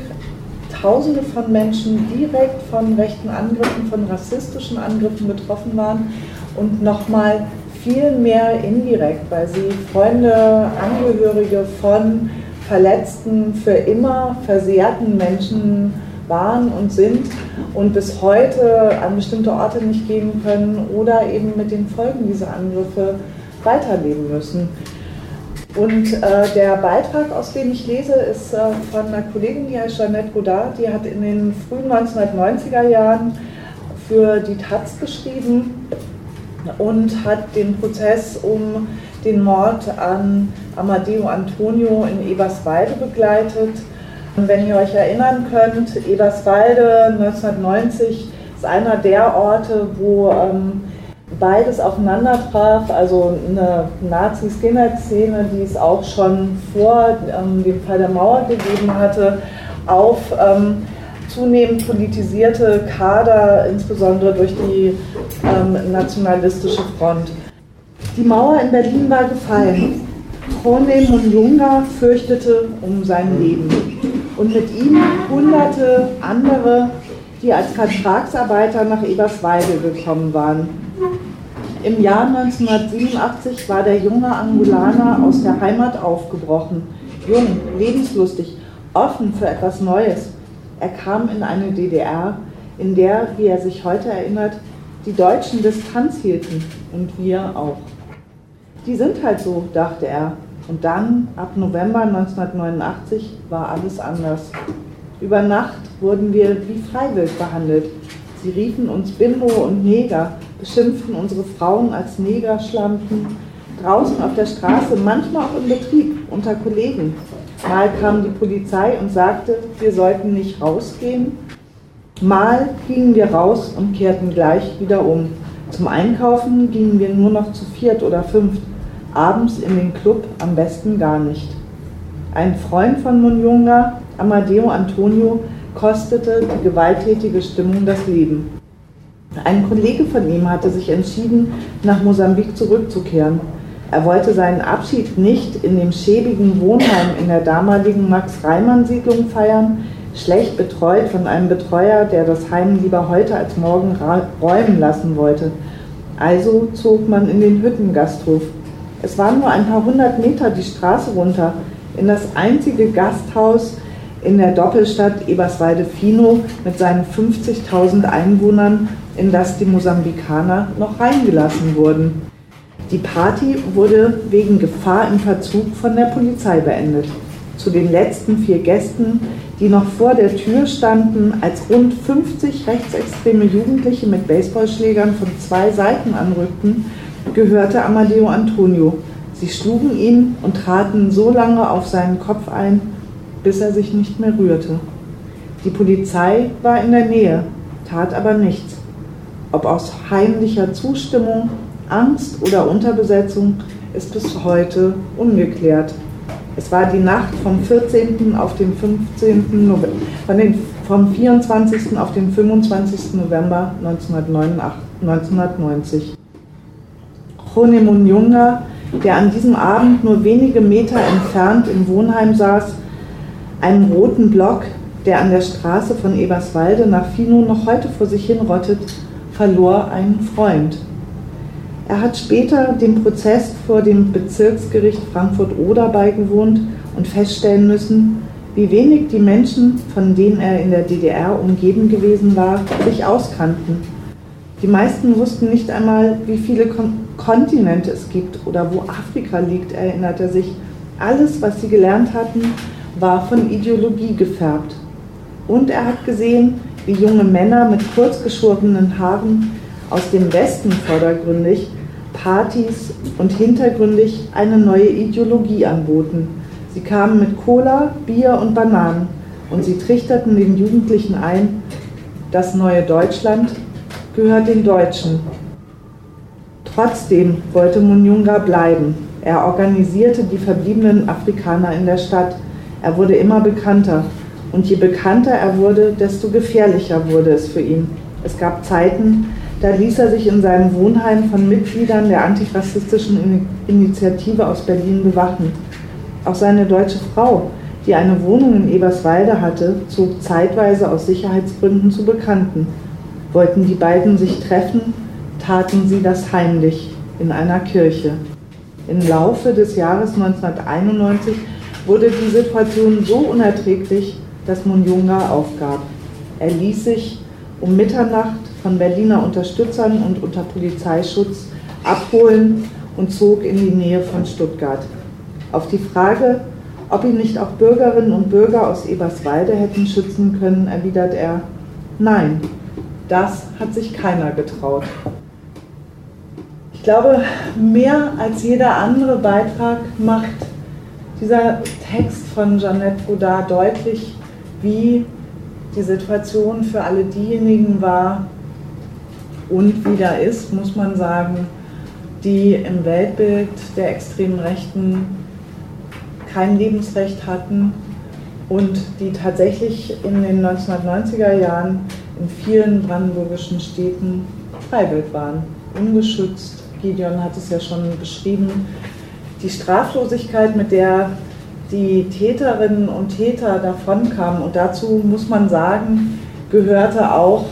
Tausende von Menschen direkt von rechten Angriffen, von rassistischen Angriffen betroffen waren und nochmal viel mehr indirekt, weil sie Freunde, Angehörige von verletzten, für immer versehrten Menschen waren und sind und bis heute an bestimmte Orte nicht gehen können oder eben mit den Folgen dieser Angriffe weiterleben müssen. Und äh, der Beitrag, aus dem ich lese, ist äh, von einer Kollegin, die heißt Jeanette Godard, die hat in den frühen 1990er Jahren für die Taz geschrieben und hat den Prozess um den Mord an Amadeo Antonio in Eberswalde begleitet. Wenn ihr euch erinnern könnt, Eberswalde 1990 ist einer der Orte, wo ähm, beides aufeinander traf, also eine Nazi-Skinhead-Szene, die es auch schon vor ähm, dem Fall der Mauer gegeben hatte, auf ähm, zunehmend politisierte Kader, insbesondere durch die ähm, nationalistische Front. Die Mauer in Berlin war gefallen. Khone Munjunga fürchtete um sein Leben. Und mit ihm hunderte andere, die als Vertragsarbeiter nach Eberswalde gekommen waren. Im Jahr 1987 war der junge Angolaner aus der Heimat aufgebrochen. Jung, lebenslustig, offen für etwas Neues. Er kam in eine DDR, in der, wie er sich heute erinnert, die Deutschen Distanz hielten und wir auch. Die sind halt so, dachte er. Und dann, ab November 1989, war alles anders. Über Nacht wurden wir wie freiwillig behandelt. Sie riefen uns Bimbo und Neger, beschimpften unsere Frauen als Negerschlampen. Draußen auf der Straße, manchmal auch im Betrieb, unter Kollegen. Mal kam die Polizei und sagte, wir sollten nicht rausgehen. Mal gingen wir raus und kehrten gleich wieder um. Zum Einkaufen gingen wir nur noch zu viert oder fünft abends in den Club am besten gar nicht. Ein Freund von Munjunga, Amadeo Antonio, kostete die gewalttätige Stimmung das Leben. Ein Kollege von ihm hatte sich entschieden, nach Mosambik zurückzukehren. Er wollte seinen Abschied nicht in dem schäbigen Wohnheim in der damaligen Max-Reimann-Siedlung feiern, schlecht betreut von einem Betreuer, der das Heim lieber heute als morgen räumen lassen wollte. Also zog man in den Hüttengasthof, es waren nur ein paar hundert Meter die Straße runter in das einzige Gasthaus in der Doppelstadt Eberswalde-Fino mit seinen 50.000 Einwohnern, in das die Mosambikaner noch reingelassen wurden. Die Party wurde wegen Gefahr im Verzug von der Polizei beendet. Zu den letzten vier Gästen, die noch vor der Tür standen, als rund 50 rechtsextreme Jugendliche mit Baseballschlägern von zwei Seiten anrückten, gehörte Amadeo Antonio. Sie schlugen ihn und traten so lange auf seinen Kopf ein, bis er sich nicht mehr rührte. Die Polizei war in der Nähe, tat aber nichts. Ob aus heimlicher Zustimmung, Angst oder Unterbesetzung, ist bis heute ungeklärt. Es war die Nacht vom 14. auf den 15. November, von den, vom 24. auf den 25. November 1990. Jone Munjunga, der an diesem Abend nur wenige Meter entfernt im Wohnheim saß, einem roten Block, der an der Straße von Eberswalde nach Fino noch heute vor sich hin rottet, verlor einen Freund. Er hat später dem Prozess vor dem Bezirksgericht Frankfurt-Oder beigewohnt und feststellen müssen, wie wenig die Menschen, von denen er in der DDR umgeben gewesen war, sich auskannten. Die meisten wussten nicht einmal, wie viele Kontinente es gibt oder wo Afrika liegt, erinnert er sich. Alles, was sie gelernt hatten, war von Ideologie gefärbt. Und er hat gesehen, wie junge Männer mit kurzgeschorenen Haaren aus dem Westen vordergründig Partys und hintergründig eine neue Ideologie anboten. Sie kamen mit Cola, Bier und Bananen und sie trichterten den Jugendlichen ein, das neue Deutschland gehört den Deutschen Trotzdem wollte Munyunga bleiben. Er organisierte die verbliebenen Afrikaner in der Stadt. Er wurde immer bekannter. Und je bekannter er wurde, desto gefährlicher wurde es für ihn. Es gab Zeiten, da ließ er sich in seinem Wohnheim von Mitgliedern der antirassistischen Initiative aus Berlin bewachen. Auch seine deutsche Frau, die eine Wohnung in Eberswalde hatte, zog zeitweise aus Sicherheitsgründen zu Bekannten. Wollten die beiden sich treffen, taten sie das heimlich, in einer Kirche. Im Laufe des Jahres 1991 wurde die Situation so unerträglich, dass Munjunga aufgab. Er ließ sich um Mitternacht von Berliner Unterstützern und unter Polizeischutz abholen und zog in die Nähe von Stuttgart. Auf die Frage, ob ihn nicht auch Bürgerinnen und Bürger aus Eberswalde hätten schützen können, erwidert er, nein, das hat sich keiner getraut. Ich glaube, mehr als jeder andere Beitrag macht dieser Text von Jeannette Godard deutlich, wie die Situation für alle diejenigen war und wieder ist, muss man sagen, die im Weltbild der extremen Rechten kein Lebensrecht hatten und die tatsächlich in den 1990er Jahren in vielen brandenburgischen Städten freiwillig waren, ungeschützt. Gideon hat es ja schon beschrieben. Die Straflosigkeit, mit der die Täterinnen und Täter davonkamen, und dazu muss man sagen, gehörte auch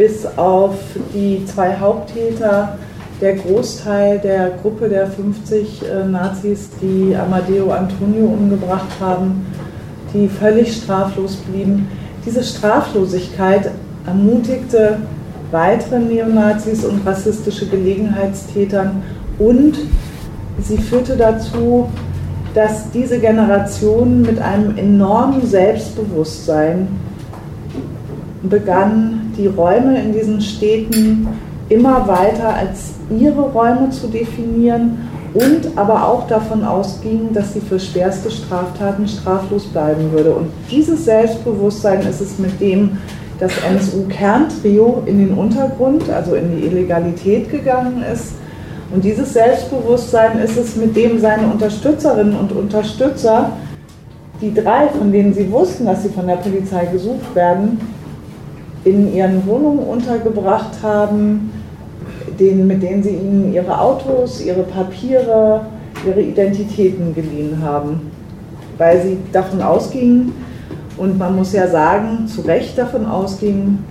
bis auf die zwei Haupttäter der Großteil der Gruppe der 50 äh, Nazis, die Amadeo Antonio umgebracht haben, die völlig straflos blieben. Diese Straflosigkeit ermutigte weitere Neonazis und rassistische Gelegenheitstätern und sie führte dazu, dass diese Generation mit einem enormen Selbstbewusstsein begann, die Räume in diesen Städten immer weiter als ihre Räume zu definieren und aber auch davon ausging, dass sie für schwerste Straftaten straflos bleiben würde. Und dieses Selbstbewusstsein ist es, mit dem das NSU-Kerntrio in den Untergrund, also in die Illegalität gegangen ist. Und dieses Selbstbewusstsein ist es, mit dem seine Unterstützerinnen und Unterstützer, die drei, von denen sie wussten, dass sie von der Polizei gesucht werden, in ihren Wohnungen untergebracht haben, denen, mit denen sie ihnen ihre Autos, ihre Papiere, ihre Identitäten geliehen haben, weil sie davon ausgingen, und man muss ja sagen, zu Recht davon ausgingen,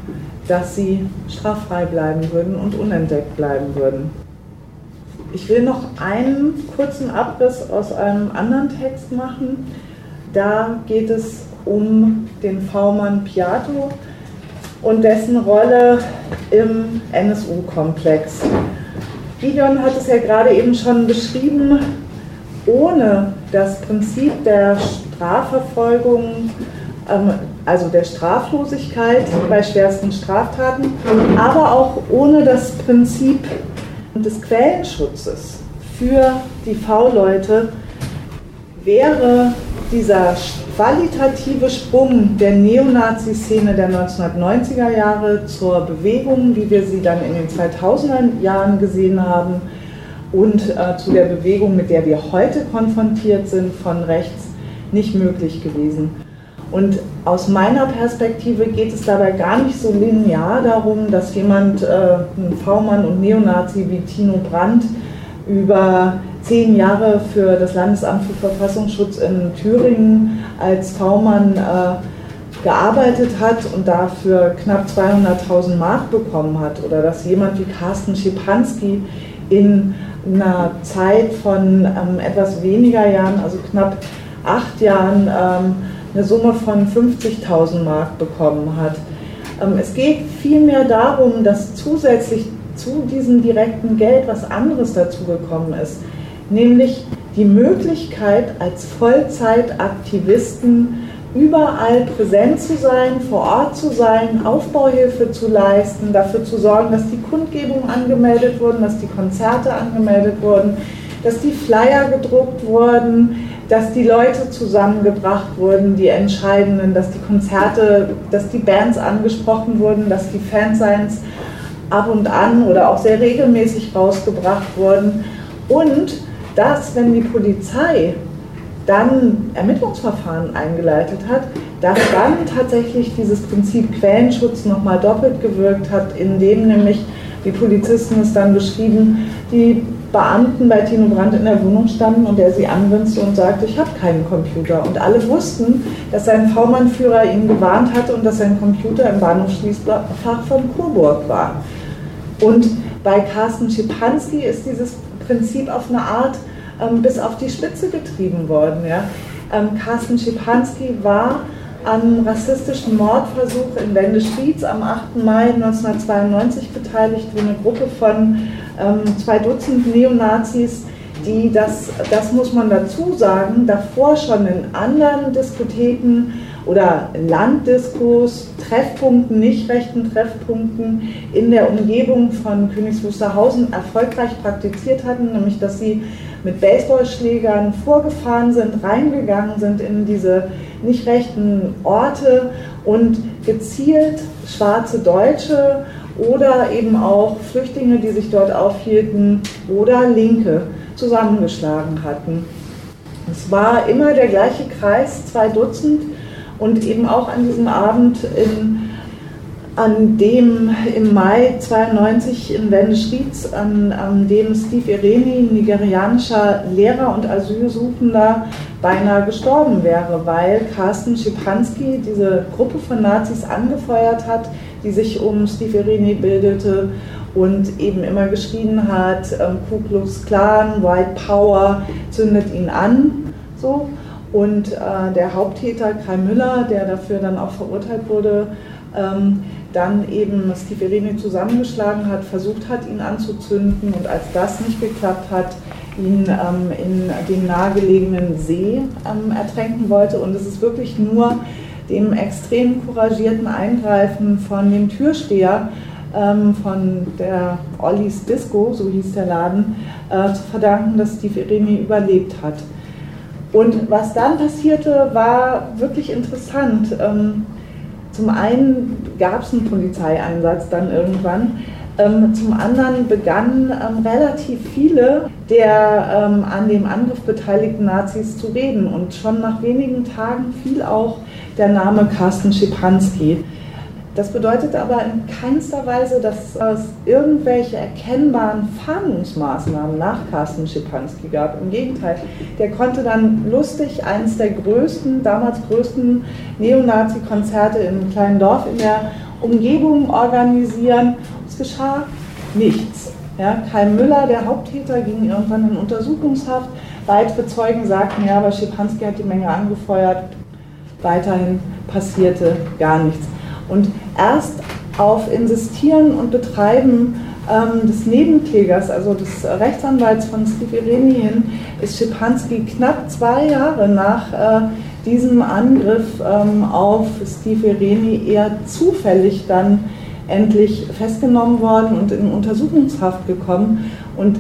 dass sie straffrei bleiben würden und unentdeckt bleiben würden. Ich will noch einen kurzen Abriss aus einem anderen Text machen. Da geht es um den V-Mann Piato, und dessen Rolle im NSU-Komplex. Gideon hat es ja gerade eben schon beschrieben, ohne das Prinzip der Strafverfolgung, ähm, also der Straflosigkeit bei schwersten Straftaten, aber auch ohne das Prinzip des Quellenschutzes für die V-Leute wäre dieser qualitative Sprung der Neonazi-Szene der 1990er Jahre zur Bewegung, wie wir sie dann in den 2000er Jahren gesehen haben, und äh, zu der Bewegung, mit der wir heute konfrontiert sind, von rechts nicht möglich gewesen. Und aus meiner Perspektive geht es dabei gar nicht so linear darum, dass jemand, äh, ein V-Mann und Neonazi wie Tino Brandt, über zehn Jahre für das Landesamt für Verfassungsschutz in Thüringen als V-Mann äh, gearbeitet hat und dafür knapp 200.000 Mark bekommen hat. Oder dass jemand wie Carsten Schipanski in einer Zeit von ähm, etwas weniger Jahren, also knapp acht Jahren, ähm, eine Summe von 50.000 Mark bekommen hat. Ähm, es geht vielmehr darum, dass zusätzlich zu diesem direkten Geld was anderes dazugekommen ist, nämlich die Möglichkeit als Vollzeitaktivisten überall präsent zu sein, vor Ort zu sein, Aufbauhilfe zu leisten, dafür zu sorgen, dass die Kundgebungen angemeldet wurden, dass die Konzerte angemeldet wurden, dass die Flyer gedruckt wurden, dass die Leute zusammengebracht wurden, die entscheidenden, dass die Konzerte, dass die Bands angesprochen wurden, dass die Fansigns ab und an oder auch sehr regelmäßig rausgebracht wurden. Und dass, wenn die Polizei dann Ermittlungsverfahren eingeleitet hat, dass dann tatsächlich dieses Prinzip Quellenschutz nochmal doppelt gewirkt hat, indem nämlich die Polizisten es dann beschrieben, die Beamten bei Tino Brandt in der Wohnung standen und er sie anwinste und sagte, ich habe keinen Computer. Und alle wussten, dass sein V-Mann-Führer ihn gewarnt hatte und dass sein Computer im Bahnhofsschließfach von Coburg war. Und Bei Carsten Schipanski ist dieses Prinzip auf eine Art ähm, bis auf die Spitze getrieben worden. Ja? Ähm, Carsten Schipanski war am rassistischen Mordversuch in Wendeschrieds am 8. Mai 1992 beteiligt, wo eine Gruppe von ähm, zwei Dutzend Neonazis, die das, das muss man dazu sagen, davor schon in anderen Diskotheken oder Landdiskos, Treffpunkten, nicht rechten Treffpunkten in der Umgebung von Königs Wusterhausen erfolgreich praktiziert hatten, nämlich dass sie mit Baseballschlägern vorgefahren sind, reingegangen sind in diese nicht rechten Orte und gezielt schwarze Deutsche oder eben auch Flüchtlinge, die sich dort aufhielten, oder Linke zusammengeschlagen hatten. Es war immer der gleiche Kreis, zwei Dutzend, und eben auch an diesem Abend in an dem im Mai 92 in Wendeschrieds, an, an dem Steve Ireni, nigerianischer Lehrer und Asylsuchender, beinahe gestorben wäre, weil Carsten Schipanski diese Gruppe von Nazis angefeuert hat, die sich um Steve Ireni bildete und eben immer geschrien hat, ähm, Ku Klux Klan, White Power, zündet ihn an. So. Und äh, der Haupttäter Kai Müller, der dafür dann auch verurteilt wurde, ähm, dann eben Stiferini zusammengeschlagen hat, versucht hat, ihn anzuzünden und als das nicht geklappt hat, ihn ähm, in den nahegelegenen See ähm, ertränken wollte. Und es ist wirklich nur dem extrem couragierten Eingreifen von dem Türsteher ähm, von der Ollis Disco, so hieß der Laden, äh, zu verdanken, dass Steve Iremi überlebt hat. Und was dann passierte, war wirklich interessant. Ähm, zum einen gab es einen Polizeieinsatz dann irgendwann. Ähm, zum anderen begannen ähm, relativ viele der an dem Angriff beteiligten Nazis zu reden. Und schon nach wenigen Tagen fiel auch der Name Carsten Schipanski. Das bedeutet aber in keinster Weise, dass es irgendwelche erkennbaren Fahndungsmaßnahmen nach Carsten Schipanski gab. Im Gegenteil, der konnte dann lustig eines der größten, damals größten Neonazi-Konzerte in einem kleinen Dorf in der Umgebung organisieren. Es geschah nichts. Ja, Kai Müller, der Haupttäter, ging irgendwann in Untersuchungshaft. Weitere Zeugen sagten, ja, aber Schipanski hat die Menge angefeuert. Weiterhin passierte gar nichts. Und erst auf Insistieren und Betreiben ähm, des Nebenklägers, also des Rechtsanwalts von Steve Ireni hin, ist Schipanski knapp zwei Jahre nach äh, diesem Angriff ähm, auf Steve Ireni eher zufällig dann endlich festgenommen worden und in Untersuchungshaft gekommen. Und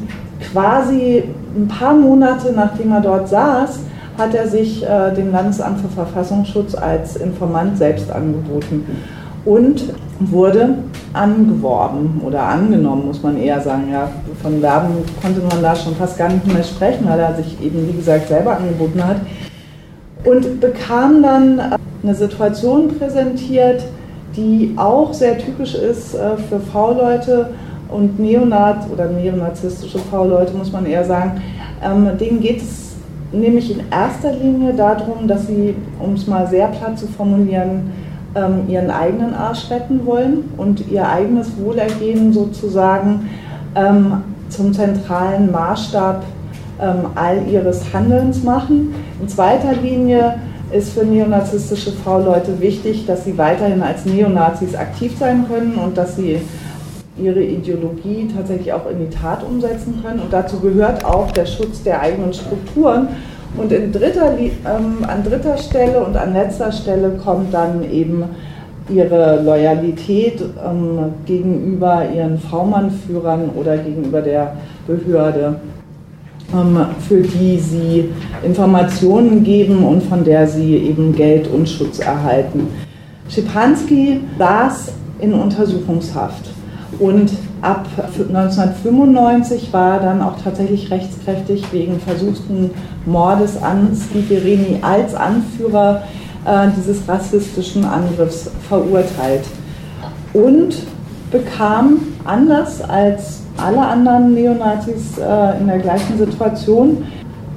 quasi ein paar Monate nachdem er dort saß, hat er sich äh, dem Landesamt für Verfassungsschutz als Informant selbst angeboten und wurde angeworben oder angenommen, muss man eher sagen. Ja, von Werben konnte man da schon fast gar nicht mehr sprechen, weil er sich eben, wie gesagt, selber angeboten hat. Und bekam dann eine Situation präsentiert, die auch sehr typisch ist äh, für V-Leute und Neonat oder neonazistische V-Leute, muss man eher sagen. Ähm, denen geht es nämlich in erster Linie darum, dass sie, um es mal sehr platt zu formulieren, ähm, ihren eigenen Arsch retten wollen und ihr eigenes Wohlergehen sozusagen ähm, zum zentralen Maßstab ähm, all ihres Handelns machen. In zweiter Linie ist für neonazistische V-Leute wichtig, dass sie weiterhin als Neonazis aktiv sein können und dass sie ihre Ideologie tatsächlich auch in die Tat umsetzen können. Und dazu gehört auch der Schutz der eigenen Strukturen und dritter, ähm, an dritter Stelle und an letzter Stelle kommt dann eben ihre Loyalität ähm, gegenüber ihren V-Mann-Führern oder gegenüber der Behörde, ähm, für die sie Informationen geben und von der sie eben Geld und Schutz erhalten. Schipanski saß in Untersuchungshaft und ab 1995 war er dann auch tatsächlich rechtskräftig wegen versuchten Mordes an Schiperini als Anführer äh, dieses rassistischen Angriffs verurteilt. Und bekam anders als alle anderen Neonazis äh, in der gleichen Situation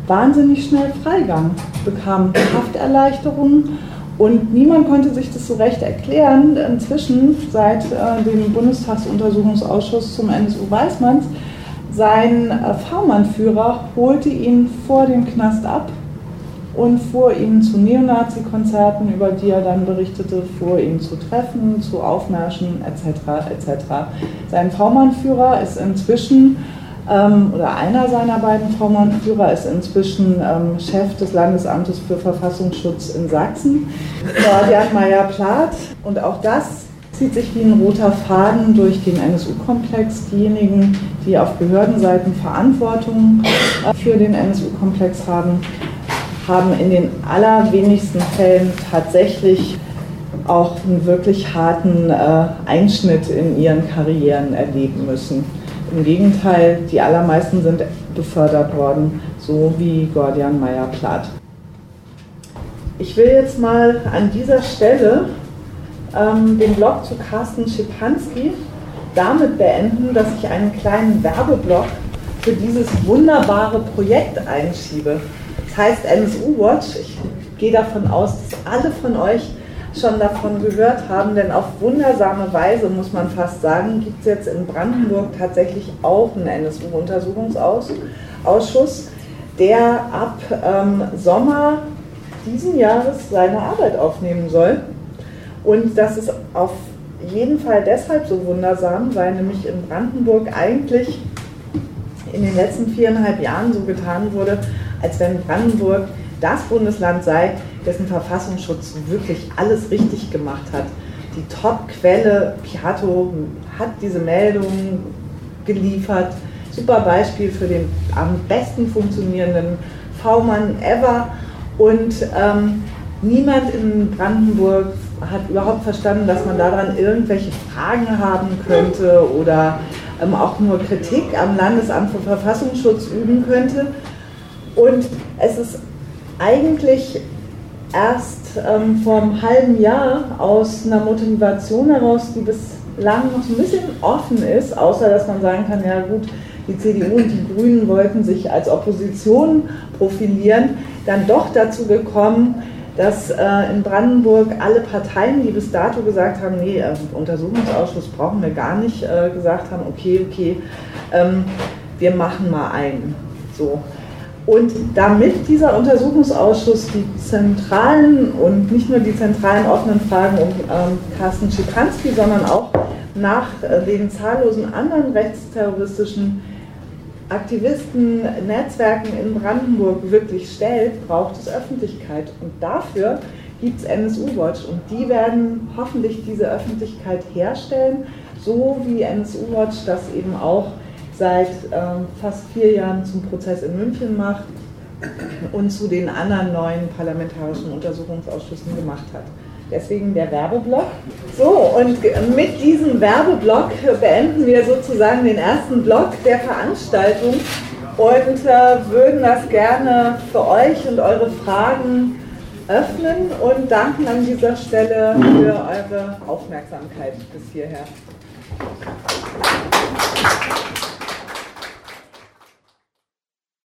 wahnsinnig schnell Freigang, bekam Hafterleichterungen Und niemand konnte sich das so recht erklären. Inzwischen, seit äh, dem Bundestagsuntersuchungsausschuss zum NSU Weißmanns, sein äh, V-Mann-Führer holte ihn vor dem Knast ab und fuhr ihn zu Neonazi-Konzerten, über die er dann berichtete, fuhr ihn zu Treffen, zu Aufmärschen etc. etc. Sein V-Mann-Führer ist inzwischen oder einer seiner beiden Vormannführer ist inzwischen ähm, Chef des Landesamtes für Verfassungsschutz in Sachsen, Gordian Meyer-Plath. Und auch das zieht sich wie ein roter Faden durch den NSU-Komplex. Diejenigen, die auf Behördenseiten Verantwortung äh, für den NSU-Komplex haben, haben in den allerwenigsten Fällen tatsächlich auch einen wirklich harten äh, Einschnitt in ihren Karrieren erleben müssen. Im Gegenteil, die allermeisten sind befördert worden, so wie Gordian Meyer-Plath. Ich will jetzt mal an dieser Stelle ähm, den Blog zu Carsten Schipanski damit beenden, dass ich einen kleinen Werbeblock für dieses wunderbare Projekt einschiebe. Das heißt NSU Watch. Ich gehe davon aus, dass alle von euch schon davon gehört haben, denn auf wundersame Weise, muss man fast sagen, gibt es jetzt in Brandenburg tatsächlich auch einen NSU-Untersuchungsausschuss, der ab ähm, Sommer diesen Jahres seine Arbeit aufnehmen soll. Und das ist auf jeden Fall deshalb so wundersam, weil nämlich in Brandenburg eigentlich in den letzten viereinhalb Jahren so getan wurde, als wenn Brandenburg das Bundesland sei, dessen Verfassungsschutz wirklich alles richtig gemacht hat. Die Top-Quelle, Piato, hat diese Meldung geliefert. Super Beispiel für den am besten funktionierenden V-Mann ever. Und ähm, niemand in Brandenburg hat überhaupt verstanden, dass man daran irgendwelche Fragen haben könnte oder ähm, auch nur Kritik am Landesamt für Verfassungsschutz üben könnte. Und es ist eigentlich erst ähm, vor einem halben Jahr aus einer Motivation heraus, die bislang noch ein bisschen offen ist, außer dass man sagen kann, ja gut, die CDU und die Grünen wollten sich als Opposition profilieren, dann doch dazu gekommen, dass äh, in Brandenburg alle Parteien, die bis dato gesagt haben, nee, äh, Untersuchungsausschuss brauchen wir gar nicht, äh, gesagt haben, okay, okay, ähm, wir machen mal einen. So. Und damit dieser Untersuchungsausschuss die zentralen und nicht nur die zentralen offenen Fragen um ähm, Carsten Schipanski, sondern auch nach äh, den zahllosen anderen rechtsterroristischen Aktivisten, Netzwerken in Brandenburg wirklich stellt, braucht es Öffentlichkeit. Und dafür gibt es NSU Watch und die werden hoffentlich diese Öffentlichkeit herstellen, so wie NSU Watch das eben auch seit ähm, fast vier Jahren zum Prozess in München macht und zu den anderen neuen parlamentarischen Untersuchungsausschüssen gemacht hat. Deswegen der Werbeblock. So, und mit diesem Werbeblock beenden wir sozusagen den ersten Block der Veranstaltung und äh, würden das gerne für euch und eure Fragen öffnen und danken an dieser Stelle für eure Aufmerksamkeit bis hierher.